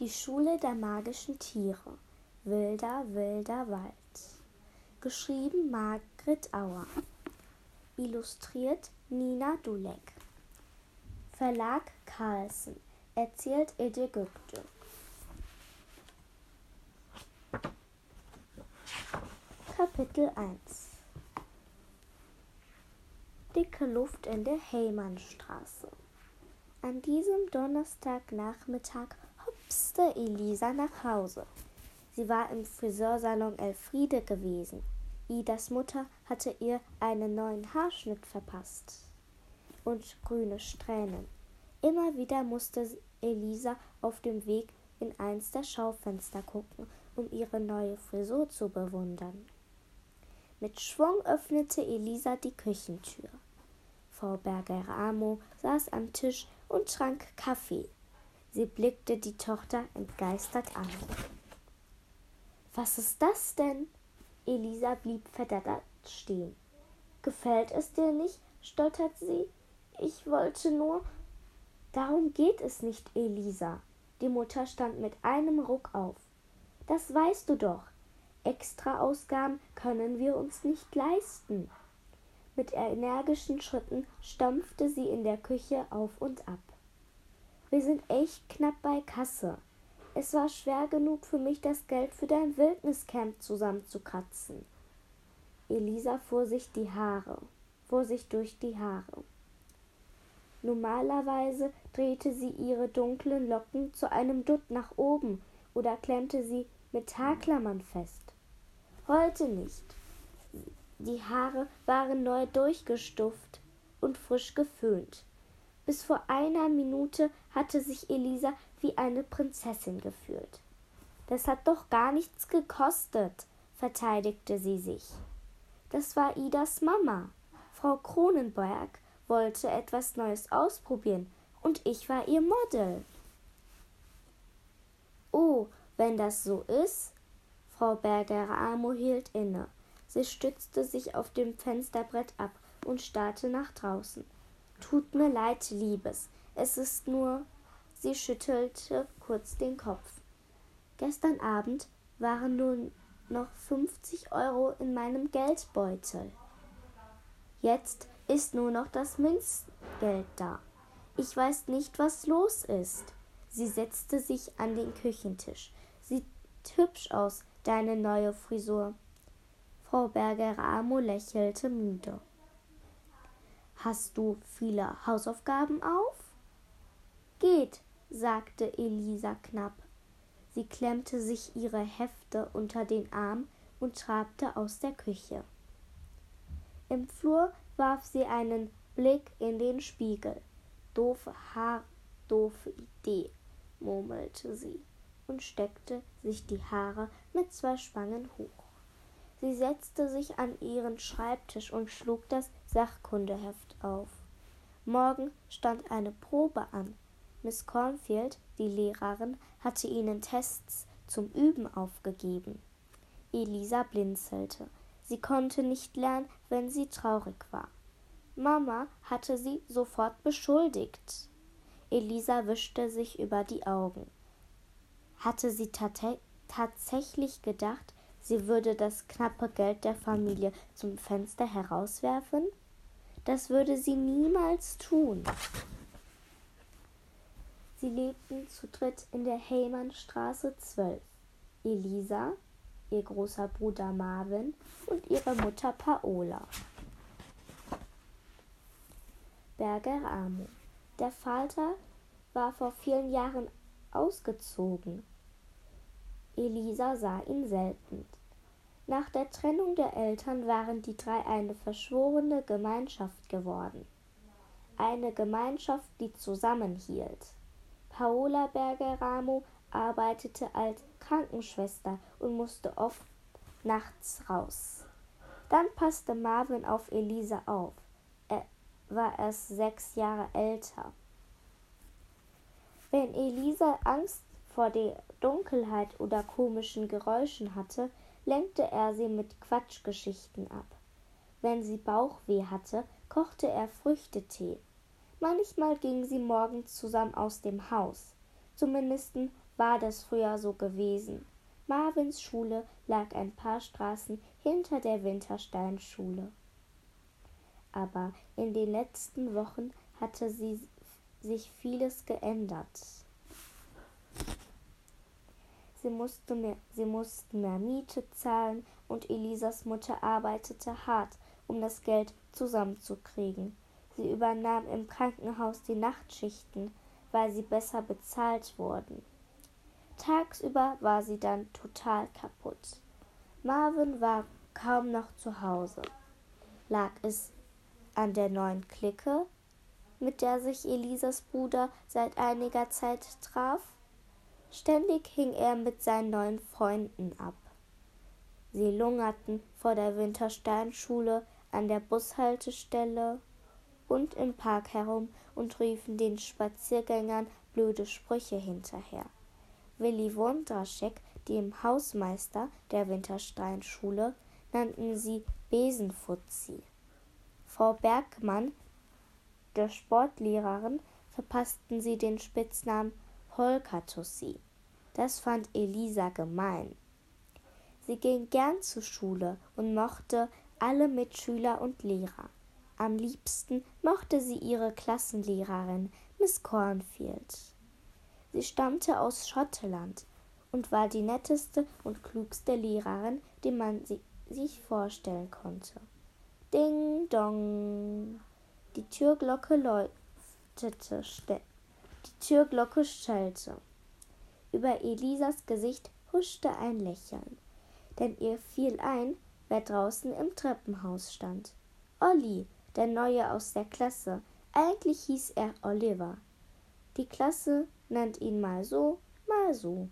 Die Schule der magischen Tiere. Wilder, wilder Wald. Geschrieben Margret Auer. Illustriert Nina Dulek. Verlag Carlsen. Erzählt Ede Gökte. Kapitel 1 Dicke Luft in der Heymannstraße. An diesem Donnerstagnachmittag hopste Elisa nach Hause. Sie war im Friseursalon Elfriede gewesen. Idas Mutter hatte ihr einen neuen Haarschnitt verpasst und grüne Strähnen. Immer wieder musste Elisa auf dem Weg in eins der Schaufenster gucken, um ihre neue Frisur zu bewundern. Mit Schwung öffnete Elisa die Küchentür. Frau Berger-Amo saß am Tisch und trank Kaffee. Sie blickte die Tochter entgeistert an. Was ist das denn? Elisa blieb verdattert stehen. Gefällt es dir nicht? stottert sie. Ich wollte nur. Darum geht es nicht, Elisa. Die Mutter stand mit einem Ruck auf. Das weißt du doch. Extraausgaben können wir uns nicht leisten. Mit energischen Schritten stampfte sie in der Küche auf und ab. Wir sind echt knapp bei Kasse. Es war schwer genug für mich, das Geld für dein Wildniscamp zusammenzukratzen. Elisa fuhr sich die Haare, fuhr sich durch die Haare. Normalerweise drehte sie ihre dunklen Locken zu einem Dutt nach oben oder klemmte sie mit Haarklammern fest. Heute nicht. Die Haare waren neu durchgestufft und frisch geföhnt. Bis vor einer Minute hatte sich Elisa wie eine Prinzessin gefühlt. Das hat doch gar nichts gekostet, verteidigte sie sich. Das war Idas Mama. Frau Kronenberg wollte etwas Neues ausprobieren und ich war ihr Model. Oh, wenn das so ist. Frau Berger-Amo hielt inne. Sie stützte sich auf dem Fensterbrett ab und starrte nach draußen. Tut mir leid, Liebes. Es ist nur. Sie schüttelte kurz den Kopf. Gestern Abend waren nur noch 50 Euro in meinem Geldbeutel. Jetzt ist nur noch das Münzgeld da. Ich weiß nicht, was los ist. Sie setzte sich an den Küchentisch. Sieht hübsch aus, deine neue Frisur. Frau Berger-Amo lächelte müde. Hast du viele Hausaufgaben auf? Geht, sagte Elisa knapp. Sie klemmte sich ihre Hefte unter den Arm und trabte aus der Küche. Im Flur warf sie einen Blick in den Spiegel. Doofe Haar, doofe Idee, murmelte sie und steckte sich die Haare mit zwei Spangen hoch. Sie setzte sich an ihren Schreibtisch und schlug das Sachkundeheft auf. Morgen stand eine Probe an. Miss Cornfield, die Lehrerin, hatte ihnen Tests zum Üben aufgegeben. Elisa blinzelte. Sie konnte nicht lernen, wenn sie traurig war. Mama hatte sie sofort beschuldigt. Elisa wischte sich über die Augen. Hatte sie tatsächlich gedacht, sie würde das knappe Geld der Familie zum Fenster herauswerfen? Das würde sie niemals tun. Sie lebten zu dritt in der Heymannstraße 12. Elisa, ihr großer Bruder Marvin und ihre Mutter Paola. Berger Amo. Der Vater war vor vielen Jahren ausgezogen. Elisa sah ihn selten. Nach der Trennung der Eltern waren die drei eine verschworene Gemeinschaft geworden. Eine Gemeinschaft, die zusammenhielt. Paola Bergeramo arbeitete als Krankenschwester und musste oft nachts raus. Dann passte Marvin auf Elisa auf. Er war erst sechs Jahre älter. Wenn Elisa Angst vor der Dunkelheit oder komischen Geräuschen hatte, lenkte er sie mit Quatschgeschichten ab. Wenn sie Bauchweh hatte, kochte er Früchtetee. Manchmal gingen sie morgens zusammen aus dem Haus. Zumindest war das früher so gewesen. Marvins Schule lag ein paar Straßen hinter der Wintersteinschule. Aber in den letzten Wochen hatte sie sich vieles geändert. Sie, musste mehr, sie mussten mehr Miete zahlen und Elisas Mutter arbeitete hart, um das Geld zusammenzukriegen. Sie übernahm im Krankenhaus die Nachtschichten, weil sie besser bezahlt wurden. Tagsüber war sie dann total kaputt. Marvin war kaum noch zu Hause. Lag es an der neuen Clique, mit der sich Elisas Bruder seit einiger Zeit traf? Ständig hing er mit seinen neuen Freunden ab. Sie lungerten vor der Wintersteinschule an der Bushaltestelle und im Park herum und riefen den Spaziergängern blöde Sprüche hinterher. Willi Wondraschek, dem Hausmeister der Wintersteinschule, nannten sie Besenfutzi. Frau Bergmann, der Sportlehrerin, verpassten sie den Spitznamen Polkatussi. Das fand Elisa gemein. Sie ging gern zur Schule und mochte alle Mitschüler und Lehrer. Am liebsten mochte sie ihre Klassenlehrerin, Miss Cornfield. Sie stammte aus Schottland und war die netteste und klugste Lehrerin, die man sich vorstellen konnte. Ding dong. Die Türglocke läutete, Türglocke schallte. Über Elisas Gesicht huschte ein Lächeln, denn ihr fiel ein, wer draußen im Treppenhaus stand. Olli, der Neue aus der Klasse. Eigentlich hieß er Oliver. Die Klasse nennt ihn mal so, mal so.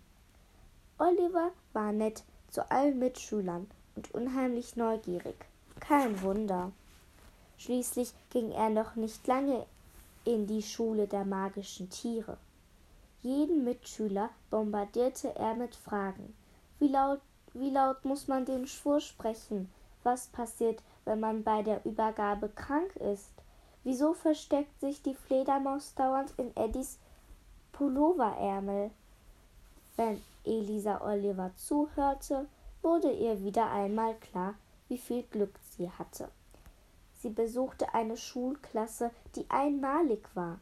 Oliver war nett zu allen Mitschülern und unheimlich neugierig. Kein Wunder. Schließlich ging er noch nicht lange in die Schule der magischen Tiere. Jeden Mitschüler bombardierte er mit Fragen. Wie laut, wie laut muss man den Schwur sprechen? Was passiert, wenn man bei der Übergabe krank ist? Wieso versteckt sich die Fledermaus dauernd in Eddies Pulloverärmel? Wenn Elisa Oliver zuhörte, wurde ihr wieder einmal klar, wie viel Glück sie hatte. Sie besuchte eine Schulklasse, die einmalig war,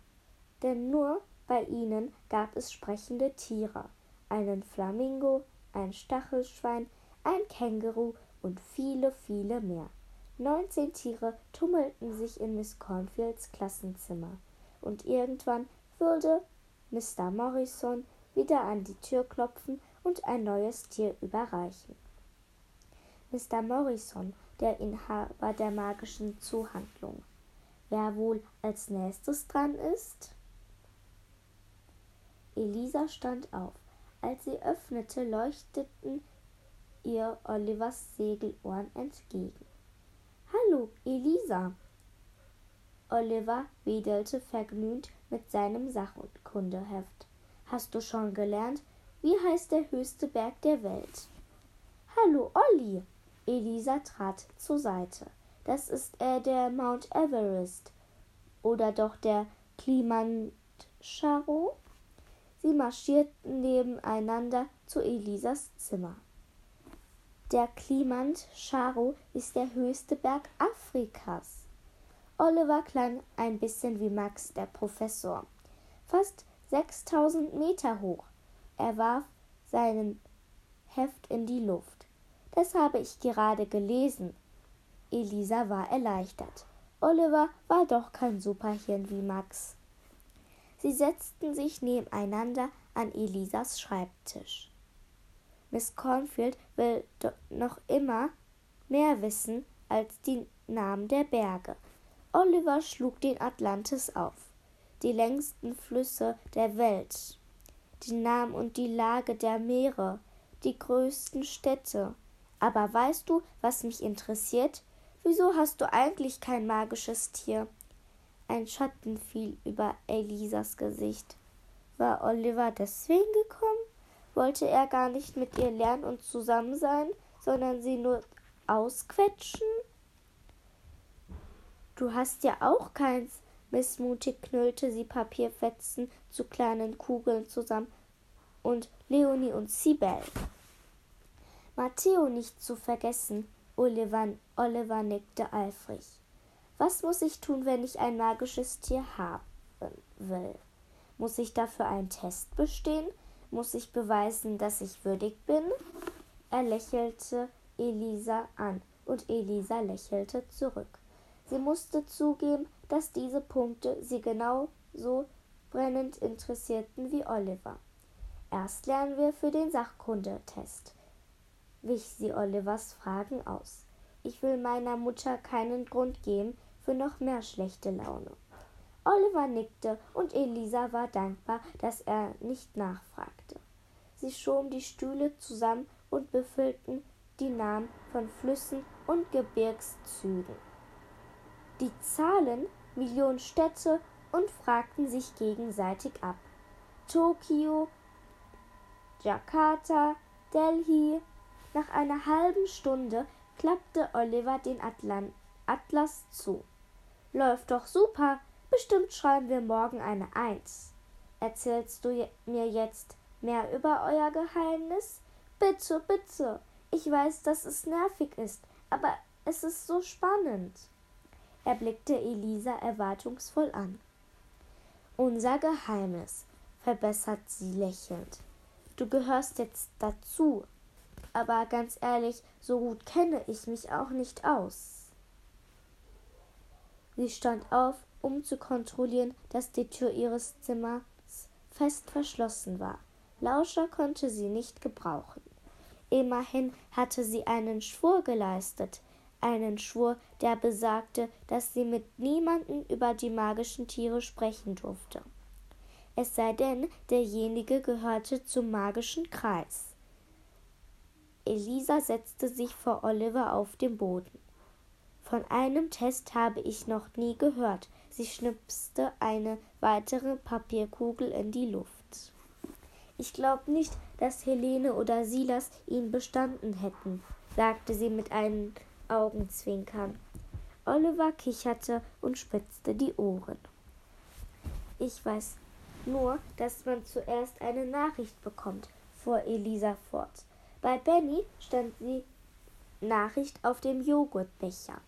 denn nur bei ihnen gab es sprechende Tiere, einen Flamingo, ein Stachelschwein, ein Känguru und viele, viele mehr. Neunzehn Tiere tummelten sich in Miss Cornfields Klassenzimmer, und irgendwann würde Mr. Morrison wieder an die Tür klopfen und ein neues Tier überreichen. Mr. Morrison, der Inhaber der magischen Zuhandlung. Wer wohl als nächstes dran ist? Elisa stand auf. Als sie öffnete, leuchteten ihr Olivers Segelohren entgegen. Hallo, Elisa. Oliver wedelte vergnügt mit seinem Sachkundeheft. Hast du schon gelernt, wie heißt der höchste Berg der Welt? Hallo, Olli. Elisa trat zur Seite. Das ist äh, der Mount Everest. Oder doch der Kilimanjaro? Sie marschierten nebeneinander zu Elisas Zimmer. Der Kilimanjaro ist der höchste Berg Afrikas. Oliver klang ein bisschen wie Max, der Professor. Fast 6000 Meter hoch. Er warf seinen Heft in die Luft. Das habe ich gerade gelesen. Elisa war erleichtert. Oliver war doch kein Superhirn wie Max. Sie setzten sich nebeneinander an Elisas Schreibtisch. Miss Cornfield will noch immer mehr wissen als die Namen der Berge. Oliver schlug den Atlantis auf, die längsten Flüsse der Welt, die Namen und die Lage der Meere, die größten Städte. Aber weißt du, was mich interessiert? Wieso hast du eigentlich kein magisches Tier? Ein Schatten fiel über Elisas Gesicht. War Oliver deswegen gekommen? Wollte er gar nicht mit ihr lernen und zusammen sein, sondern sie nur ausquetschen? Du hast ja auch keins. Missmutig knüllte sie Papierfetzen zu kleinen Kugeln zusammen und Leonie und Sibel. Matteo nicht zu vergessen, Oliver, Oliver nickte eifrig. Was muss ich tun, wenn ich ein magisches Tier haben will? Muss ich dafür einen Test bestehen? Muss ich beweisen, dass ich würdig bin? Er lächelte Elisa an und Elisa lächelte zurück. Sie musste zugeben, dass diese Punkte sie genauso brennend interessierten wie Oliver. Erst lernen wir für den Sachkundetest, wich sie Olivers Fragen aus. Ich will meiner Mutter keinen Grund geben für noch mehr schlechte Laune. Oliver nickte und Elisa war dankbar, dass er nicht nachfragte. Sie schoben die Stühle zusammen und befüllten die Namen von Flüssen und Gebirgszügen. Die Zahlen, Millionen Städte und fragten sich gegenseitig ab. Tokio, Jakarta, Delhi. Nach einer halben Stunde klappte Oliver den Atlan Atlas zu. Läuft doch super. Bestimmt schreiben wir morgen eine Eins. Erzählst du mir jetzt mehr über euer Geheimnis? Bitte, bitte. Ich weiß, dass es nervig ist, aber es ist so spannend. Er blickte Elisa erwartungsvoll an. Unser Geheimnis, verbessert sie lächelnd. Du gehörst jetzt dazu. Aber ganz ehrlich, so gut kenne ich mich auch nicht aus. Sie stand auf, um zu kontrollieren, dass die Tür ihres Zimmers fest verschlossen war. Lauscher konnte sie nicht gebrauchen. Immerhin hatte sie einen Schwur geleistet, einen Schwur, der besagte, dass sie mit niemanden über die magischen Tiere sprechen durfte. Es sei denn, derjenige gehörte zum magischen Kreis. Elisa setzte sich vor Oliver auf den Boden. Von einem Test habe ich noch nie gehört. Sie schnipste eine weitere Papierkugel in die Luft. Ich glaube nicht, dass Helene oder Silas ihn bestanden hätten, sagte sie mit einem Augenzwinkern. Oliver kicherte und spitzte die Ohren. Ich weiß nur, dass man zuerst eine Nachricht bekommt, fuhr Elisa fort. Bei Benny stand die Nachricht auf dem Joghurtbecher.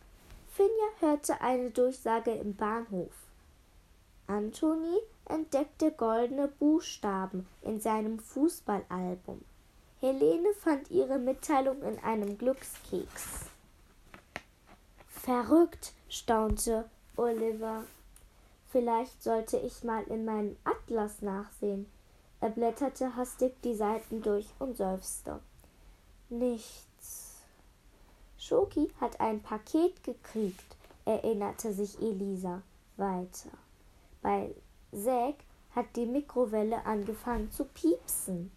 Finja hörte eine Durchsage im Bahnhof. Anthony entdeckte goldene Buchstaben in seinem Fußballalbum. Helene fand ihre Mitteilung in einem Glückskeks. Verrückt, staunte Oliver. Vielleicht sollte ich mal in meinen Atlas nachsehen. Er blätterte hastig die Seiten durch und seufzte. Nichts. Schoki hat ein Paket gekriegt, erinnerte sich Elisa weiter. Bei Zack hat die Mikrowelle angefangen zu piepsen.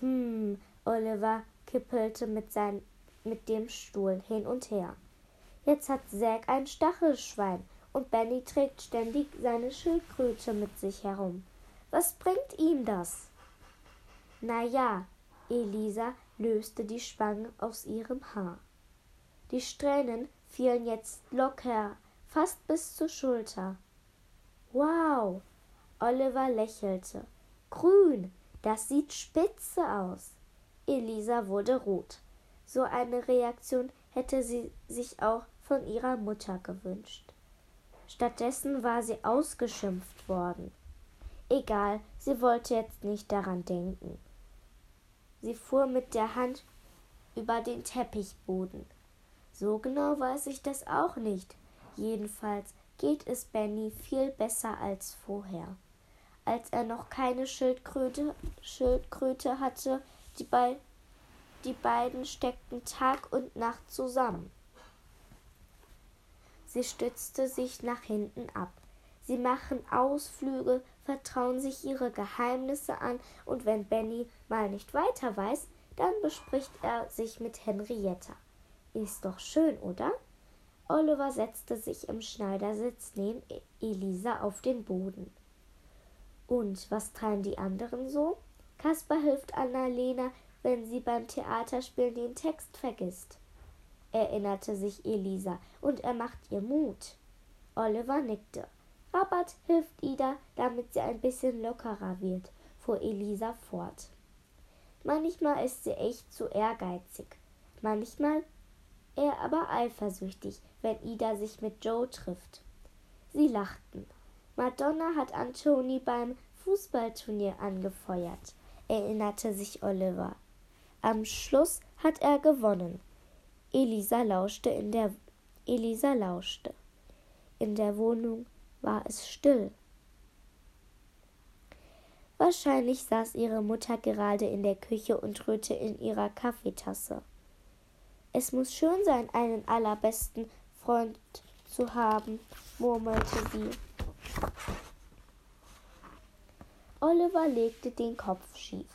Hm, Oliver kippelte mit, sein, mit dem Stuhl hin und her. Jetzt hat Zack ein Stachelschwein und Benny trägt ständig seine Schildkröte mit sich herum. Was bringt ihm das? Na ja, Elisa löste die Spange aus ihrem Haar. Die Strähnen fielen jetzt locker, fast bis zur Schulter. Wow! Oliver lächelte. Grün, das sieht spitze aus. Elisa wurde rot. So eine Reaktion hätte sie sich auch von ihrer Mutter gewünscht. Stattdessen war sie ausgeschimpft worden. Egal, sie wollte jetzt nicht daran denken. Sie fuhr mit der Hand über den Teppichboden. So genau weiß ich das auch nicht. Jedenfalls geht es Benny viel besser als vorher. Als er noch keine Schildkröte, Schildkröte hatte, die, bei, die beiden steckten Tag und Nacht zusammen. Sie stützte sich nach hinten ab. Sie machen Ausflüge, vertrauen sich ihre Geheimnisse an, und wenn Benny mal nicht weiter weiß, dann bespricht er sich mit Henrietta. Ist doch schön, oder? Oliver setzte sich im Schneidersitz neben e- Elisa auf den Boden. Und was treiben die anderen so? Kaspar hilft Annalena, wenn sie beim Theaterspielen den Text vergisst, erinnerte sich Elisa, und er macht ihr Mut. Oliver nickte. Rabat hilft Ida, damit sie ein bisschen lockerer wird. fuhr Elisa fort. Manchmal ist sie echt zu ehrgeizig, manchmal er aber eifersüchtig, wenn Ida sich mit Joe trifft. Sie lachten. Madonna hat Antoni beim Fußballturnier angefeuert, erinnerte sich Oliver. Am Schluss hat er gewonnen. Elisa lauschte in der Elisa lauschte. In der Wohnung war es still. Wahrscheinlich saß ihre Mutter gerade in der Küche und rührte in ihrer Kaffeetasse. Es muss schön sein, einen allerbesten Freund zu haben, murmelte sie. Oliver legte den Kopf schief.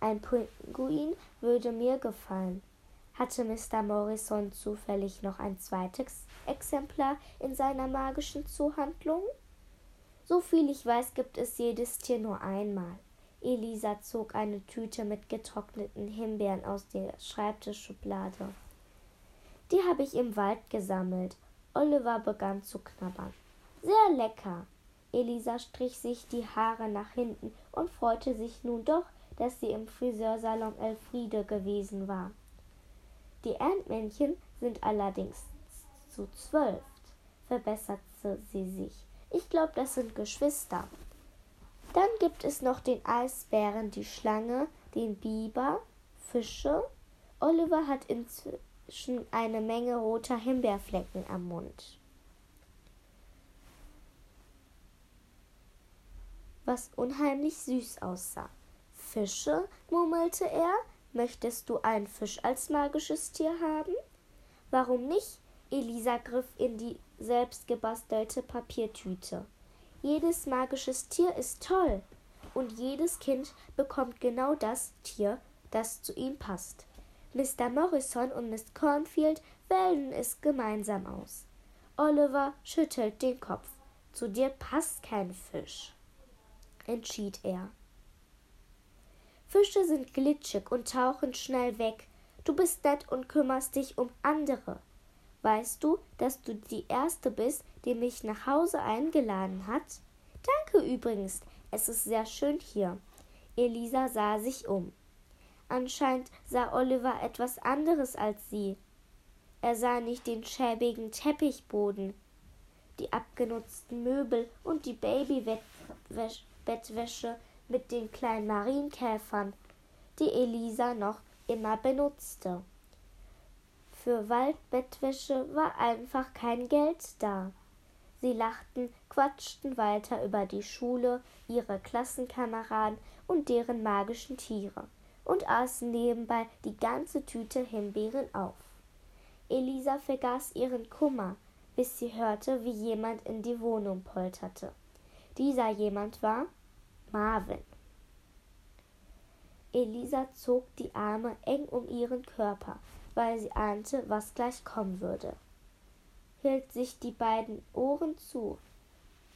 Ein Pinguin würde mir gefallen. Hatte Mr. Morrison zufällig noch ein zweites Exemplar in seiner magischen Zuhandlung? So viel ich weiß, gibt es jedes Tier nur einmal. Elisa zog eine Tüte mit getrockneten Himbeeren aus der Schreibtischschublade. Die habe ich im Wald gesammelt. Oliver begann zu knabbern. Sehr lecker. Elisa strich sich die Haare nach hinten und freute sich nun doch, dass sie im Friseursalon Elfriede gewesen war. Die Erdmännchen sind allerdings zu zwölf, verbesserte sie sich. Ich glaube, das sind Geschwister. Dann gibt es noch den Eisbären, die Schlange, den Biber, Fische. Oliver hat inzwischen eine Menge roter Himbeerflecken am Mund. Was unheimlich süß aussah. Fische, murmelte er. Möchtest du einen Fisch als magisches Tier haben? Warum nicht? Elisa griff in die selbstgebastelte Papiertüte. Jedes magisches Tier ist toll und jedes Kind bekommt genau das Tier, das zu ihm passt. Mr. Morrison und Miss Cornfield wählen es gemeinsam aus. Oliver schüttelt den Kopf. Zu dir passt kein Fisch, entschied er. Fische sind glitschig und tauchen schnell weg. Du bist nett und kümmerst dich um andere. Weißt du, dass du die Erste bist, die mich nach Hause eingeladen hat? Danke übrigens. Es ist sehr schön hier. Elisa sah sich um. Anscheinend sah Oliver etwas anderes als sie. Er sah nicht den schäbigen Teppichboden, die abgenutzten Möbel und die Babybettwäsche mit den kleinen Marienkäfern, die Elisa noch immer benutzte. Für Waldbettwäsche war einfach kein Geld da. Sie lachten, quatschten weiter über die Schule, ihre Klassenkameraden und deren magischen Tiere und aßen nebenbei die ganze Tüte Himbeeren auf. Elisa vergaß ihren Kummer, bis sie hörte, wie jemand in die Wohnung polterte. Dieser jemand war Marvin. Elisa zog die Arme eng um ihren Körper weil sie ahnte, was gleich kommen würde. Hielt sich die beiden Ohren zu.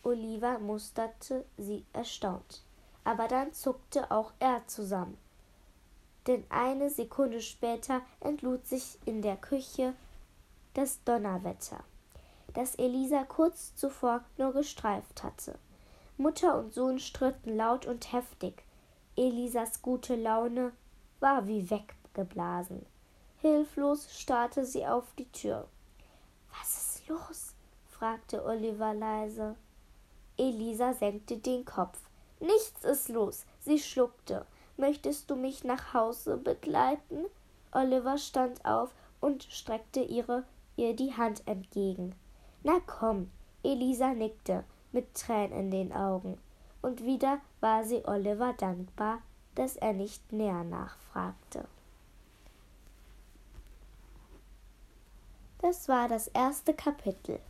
Oliver musterte sie erstaunt. Aber dann zuckte auch er zusammen. Denn eine Sekunde später entlud sich in der Küche das Donnerwetter, das Elisa kurz zuvor nur gestreift hatte. Mutter und Sohn stritten laut und heftig. Elisas gute Laune war wie weggeblasen. Hilflos starrte sie auf die Tür. Was ist los? fragte Oliver leise. Elisa senkte den Kopf. Nichts ist los. Sie schluckte. Möchtest du mich nach Hause begleiten? Oliver stand auf und streckte ihre, ihr die Hand entgegen. Na komm. Elisa nickte, mit Tränen in den Augen. Und wieder war sie Oliver dankbar, dass er nicht näher nachfragte. Das war das erste Kapitel.